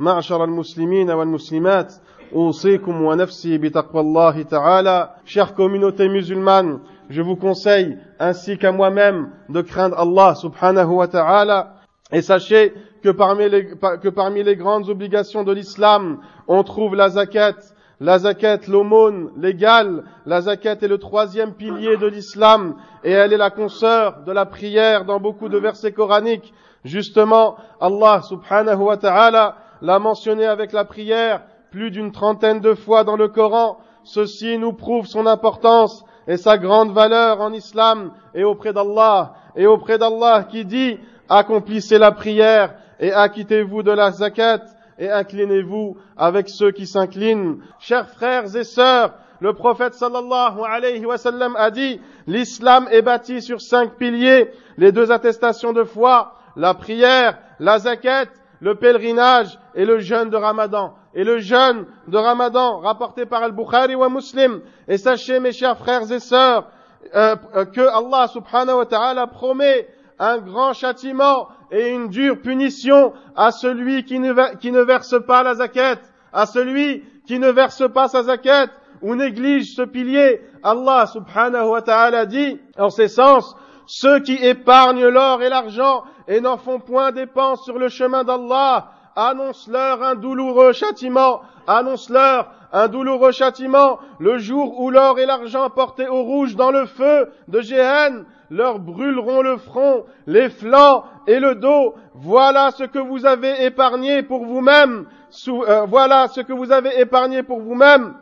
معشر المسلمين والمسلمات أوصيكم ونفسي بتقوى الله تعالى Chère communauté musulmane, je vous conseille, ainsi qu'à moi-même, de craindre Allah subhanahu wa ta'ala. Et sachez que parmi, les, que parmi les grandes obligations de l'islam, on trouve la zakat. La zakat, l'aumône légale. La zakat est le troisième pilier de l'islam et elle est la consoeur de la prière dans beaucoup de versets coraniques. Justement, Allah subhanahu wa ta'ala l'a mentionné avec la prière plus d'une trentaine de fois dans le Coran. Ceci nous prouve son importance et sa grande valeur en islam et auprès d'Allah. Et auprès d'Allah qui dit, accomplissez la prière et acquittez-vous de la zakat et inclinez-vous avec ceux qui s'inclinent. Chers frères et sœurs, le prophète sallallahu alayhi wa sallam a dit, l'islam est bâti sur cinq piliers, les deux attestations de foi, la prière, la zakat, le pèlerinage et le jeûne de Ramadan. Et le jeûne de Ramadan rapporté par Al-Bukhari ou Muslim. Et sachez mes chers frères et sœurs euh, que Allah subhanahu wa ta'ala promet un grand châtiment et une dure punition à celui qui ne, qui ne verse pas la zakat, à celui qui ne verse pas sa zakat ou néglige ce pilier. Allah subhanahu wa ta'ala dit en ces sens, ceux qui épargnent l'or et l'argent et n'en font point dépense sur le chemin d'Allah, annonce-leur un douloureux châtiment, annonce-leur un douloureux châtiment, le jour où l'or et l'argent portés au rouge dans le feu de Jéhen leur brûleront le front, les flancs et le dos. Voilà ce que vous avez épargné pour vous-même. Euh, voilà ce que vous avez épargné pour vous-même.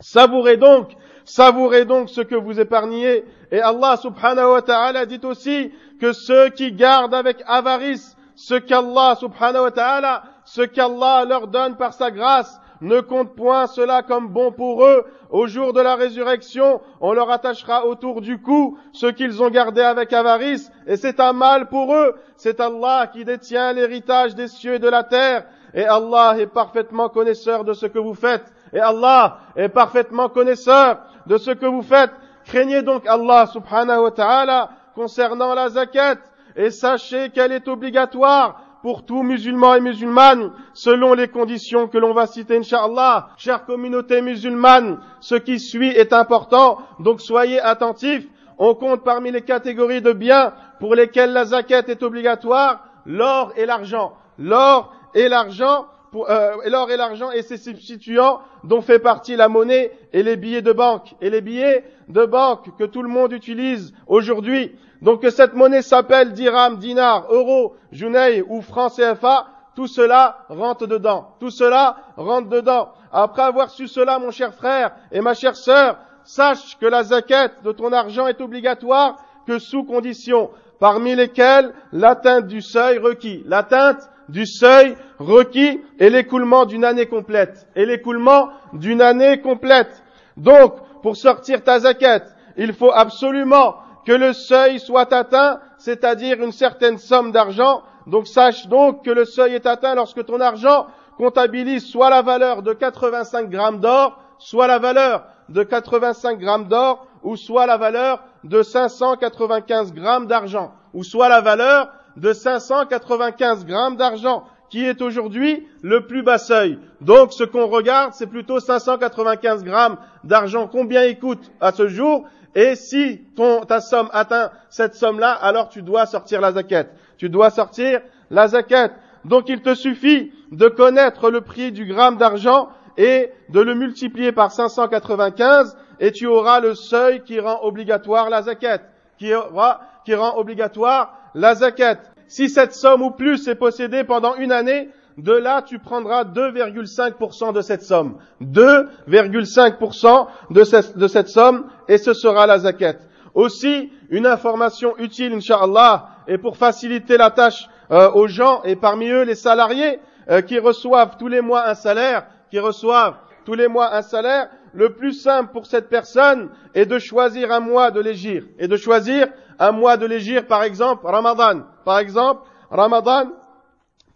Savourez donc, savourez donc ce que vous épargnez. Et Allah subhanahu wa ta'ala dit aussi que ceux qui gardent avec avarice ce qu'Allah subhanahu wa ta'ala, ce qu'Allah leur donne par sa grâce, ne compte point cela comme bon pour eux. Au jour de la résurrection, on leur attachera autour du cou ce qu'ils ont gardé avec avarice, et c'est un mal pour eux. C'est Allah qui détient l'héritage des cieux et de la terre, et Allah est parfaitement connaisseur de ce que vous faites. Et Allah est parfaitement connaisseur de ce que vous faites. Craignez donc Allah subhanahu wa ta'ala concernant la zakat, et sachez qu'elle est obligatoire pour tout musulman et musulmane, selon les conditions que l'on va citer, Inch'Allah. Chère communauté musulmane, ce qui suit est important, donc soyez attentifs. On compte parmi les catégories de biens pour lesquels la zakat est obligatoire, l'or et l'argent. L'or et l'argent, euh, l'or et l'argent et ses substituants dont fait partie la monnaie et les billets de banque. Et les billets de banque que tout le monde utilise aujourd'hui. Donc que cette monnaie s'appelle dirham, dinar, euro, junei ou franc CFA, tout cela rentre dedans. Tout cela rentre dedans. Après avoir su cela, mon cher frère et ma chère sœur, sache que la zakat de ton argent est obligatoire que sous conditions, parmi lesquelles l'atteinte du seuil requis. L'atteinte du seuil requis et l'écoulement d'une année complète. Et l'écoulement d'une année complète. Donc, pour sortir ta zakat, il faut absolument que le seuil soit atteint, c'est-à-dire une certaine somme d'argent. Donc sache donc que le seuil est atteint lorsque ton argent comptabilise soit la valeur de 85 grammes d'or, soit la valeur de 85 grammes d'or, ou soit la valeur de 595 grammes d'argent, ou soit la valeur de 595 grammes d'argent, qui est aujourd'hui le plus bas seuil. Donc ce qu'on regarde, c'est plutôt 595 grammes d'argent. Combien il coûte à ce jour? Et si ta somme atteint cette somme-là, alors tu dois sortir la zakat. Tu dois sortir la zakat. Donc il te suffit de connaître le prix du gramme d'argent et de le multiplier par 595 et tu auras le seuil qui rend obligatoire la zakat. Qui, aura, qui rend obligatoire la zakat. Si cette somme ou plus est possédée pendant une année, de là, tu prendras 2,5% de cette somme. 2,5% de, cette, de cette somme, et ce sera la zakat. Aussi, une information utile, inshallah, et pour faciliter la tâche euh, aux gens, et parmi eux les salariés, euh, qui reçoivent tous les mois un salaire, qui reçoivent tous les mois un salaire, le plus simple pour cette personne est de choisir un mois de légir. Et de choisir un mois de légir, par exemple, Ramadan. Par exemple, Ramadan,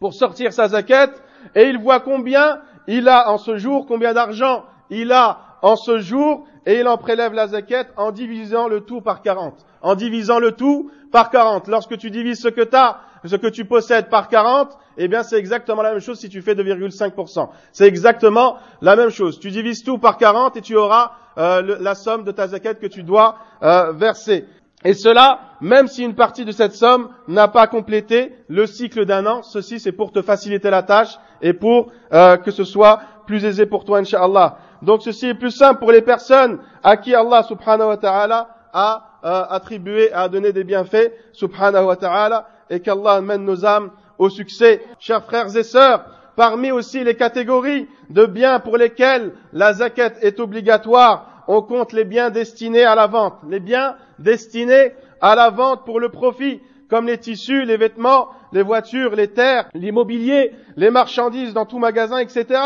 pour sortir sa zakat, et il voit combien il a en ce jour, combien d'argent il a en ce jour, et il en prélève la zakat en divisant le tout par 40. En divisant le tout par 40. Lorsque tu divises ce que tu as, ce que tu possèdes par 40, eh bien c'est exactement la même chose si tu fais 2,5%. C'est exactement la même chose. Tu divises tout par 40 et tu auras euh, la somme de ta zakat que tu dois euh, verser. Et cela, même si une partie de cette somme n'a pas complété le cycle d'un an, ceci c'est pour te faciliter la tâche et pour euh, que ce soit plus aisé pour toi, inshallah. Donc ceci est plus simple pour les personnes à qui Allah subhanahu wa ta'ala a attribué, a donné des bienfaits, subhanahu wa ta'ala, et qu'Allah mène nos âmes au succès. Chers frères et sœurs, parmi aussi les catégories de biens pour lesquels la zakat est obligatoire, on compte les biens destinés à la vente, les biens destinés à la vente pour le profit, comme les tissus, les vêtements, les voitures, les terres, l'immobilier, les marchandises dans tout magasin, etc.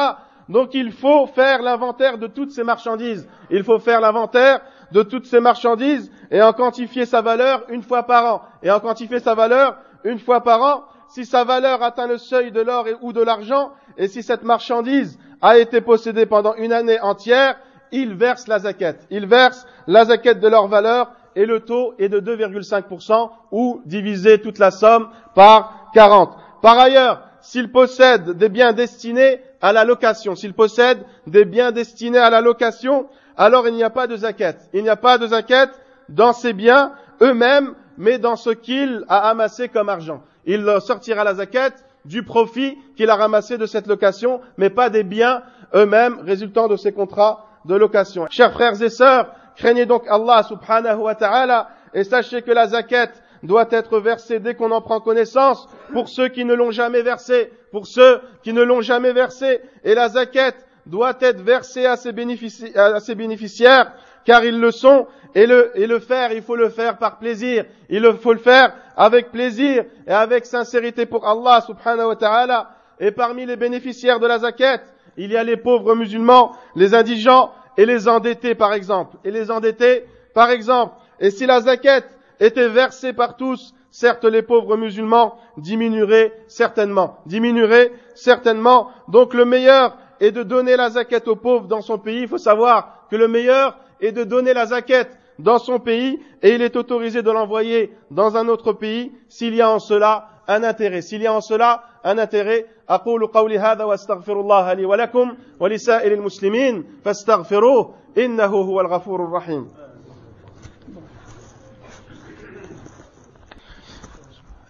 Donc il faut faire l'inventaire de toutes ces marchandises. Il faut faire l'inventaire de toutes ces marchandises et en quantifier sa valeur une fois par an. Et en quantifier sa valeur une fois par an, si sa valeur atteint le seuil de l'or ou de l'argent, et si cette marchandise a été possédée pendant une année entière, ils versent la zakat. Ils versent la zakat de leur valeur et le taux est de 2,5% ou diviser toute la somme par 40. Par ailleurs, s'ils possèdent des biens destinés à la location, s'ils possèdent des biens destinés à la location, alors il n'y a pas de zakat. Il n'y a pas de zakat dans ces biens eux-mêmes, mais dans ce qu'il a amassé comme argent. Il sortira la zakat du profit qu'il a ramassé de cette location, mais pas des biens eux-mêmes résultant de ces contrats de location. Chers frères et sœurs, craignez donc Allah subhanahu wa ta'ala et sachez que la zakat doit être versée dès qu'on en prend connaissance pour ceux qui ne l'ont jamais versée, pour ceux qui ne l'ont jamais versée. Et la zakat doit être versée à ses, bénéficiaires car ils le sont et le, et le faire, il faut le faire par plaisir. Il faut le faire avec plaisir et avec sincérité pour Allah subhanahu wa ta'ala. Et parmi les bénéficiaires de la zakat, il y a les pauvres musulmans, les indigents et les endettés par exemple. Et les endettés par exemple. Et si la zakat était versée par tous, certes les pauvres musulmans diminueraient certainement. Diminueraient certainement. Donc le meilleur est de donner la zakat aux pauvres dans son pays. Il faut savoir que le meilleur est de donner la zakat dans son pays et il est autorisé de l'envoyer dans un autre pays s'il y a en cela un intérêt. S'il y a en cela un intérêt, أقول قولي هذا وأستغفر الله لي ولكم ولسائر المسلمين فاستغفروه إنه هو الغفور الرحيم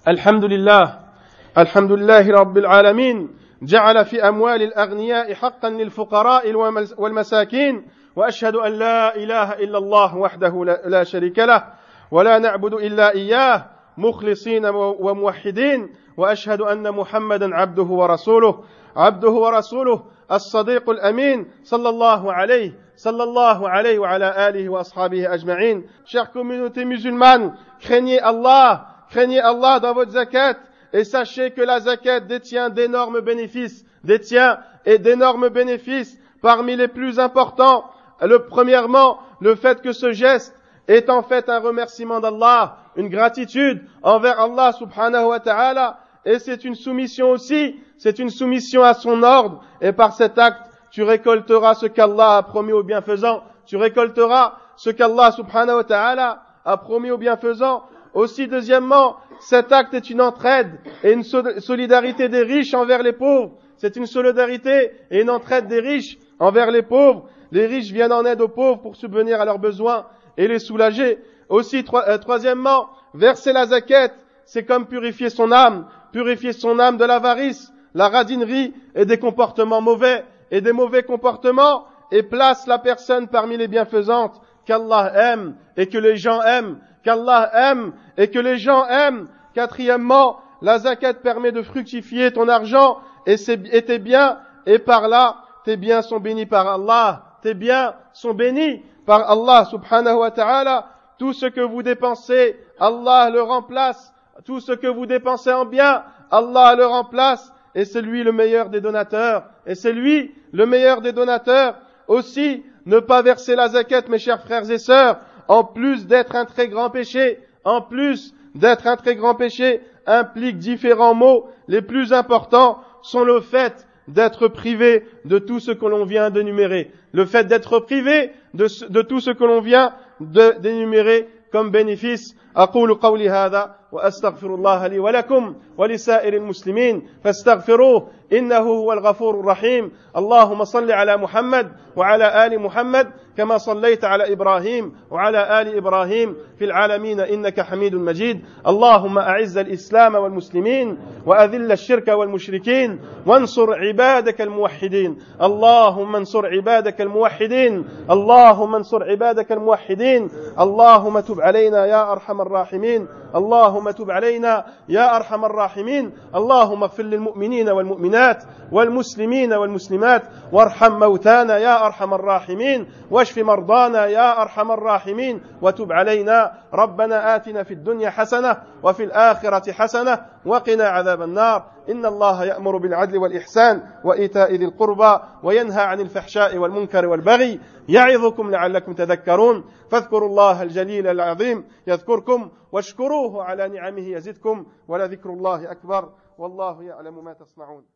الحمد لله الحمد لله رب العالمين جعل في أموال الأغنياء حقا للفقراء والمساكين وأشهد أن لا إله إلا الله وحده لا شريك له ولا نعبد إلا إياه مخلصين وموحدين وأشهد أن محمدا عبده ورسوله عبده ورسوله الصديق الأمين صلى الله عليه صلى الله عليه وعلى آله وأصحابه أجمعين. شيخ كوميونيتي مسلمان خني الله خني الله dans votre zakat et sachez que la zakat détient d'énormes bénéfices détient et d'énormes bénéfices parmi les plus importants. Le, premièrement, le fait que ce geste est en fait un remerciement d'Allah, une gratitude envers Allah subhanahu wa ta'ala, et c'est une soumission aussi, c'est une soumission à son ordre, et par cet acte, tu récolteras ce qu'Allah a promis aux bienfaisants, tu récolteras ce qu'Allah subhanahu wa ta'ala a promis aux bienfaisants. Aussi, deuxièmement, cet acte est une entraide et une solidarité des riches envers les pauvres. C'est une solidarité et une entraide des riches envers les pauvres. Les riches viennent en aide aux pauvres pour subvenir à leurs besoins et les soulager. Aussi, euh, troisièmement, verser la zaquette, c'est comme purifier son âme, purifier son âme de l'avarice, la radinerie et des comportements mauvais et des mauvais comportements et place la personne parmi les bienfaisantes qu'Allah aime et que les gens aiment, qu'Allah aime et que les gens aiment. Quatrièmement, la zakat permet de fructifier ton argent et, tes biens et par là, tes biens sont bénis par Allah tes biens sont bénis par Allah subhanahu wa ta'ala. Tout ce que vous dépensez, Allah le remplace. Tout ce que vous dépensez en bien, Allah le remplace. et c'est lui le meilleur des donateurs, et c'est lui le meilleur des donateurs. Aussi, ne pas verser la zakat, mes chers frères et sœurs, en plus d'être un très grand péché, en plus d'être un très grand péché, implique différents mots. Les plus importants sont le fait d'être privé de tout ce que l'on vient d'énumérer. Le fait d'être privé de, tout ce que l'on vient d'énumérer comme bénéfice. أقول قولي هذا وأستغفر الله لي ولكم ولسائر المسلمين فاستغفروه إنه هو الغفور الرحيم. اللهم صل على محمد وعلى آل محمد كما صليت على إبراهيم وعلى آل إبراهيم في العالمين إنك حميد مجيد. اللهم أعز الإسلام والمسلمين وأذل الشرك والمشركين وانصر عبادك الموحدين. اللهم انصر عبادك الموحدين. اللهم انصر عبادك الموحدين. اللهم تب علينا يا أرحم الراحمين. اللهم تب علينا يا أرحم الراحمين. اللهم اغفر للمؤمنين والمؤمنات والمسلمين والمسلمات. وارحم موتانا يا أرحم الراحمين. واشف مرضانا يا أرحم الراحمين. وتب علينا. ربنا آتنا في الدنيا حسنة وفي الآخرة حسنة وقنا عذاب النار. إن الله يأمر بالعدل والإحسان وإيتاء ذي القربى وينهى عن الفحشاء والمنكر والبغي. يعظكم لعلكم تذكرون. فاذكروا الله الجليل العظيم. يذكركم واشكروه على نعمه يزدكم. ولذكر الله أكبر. والله يعلم ما تصنعون.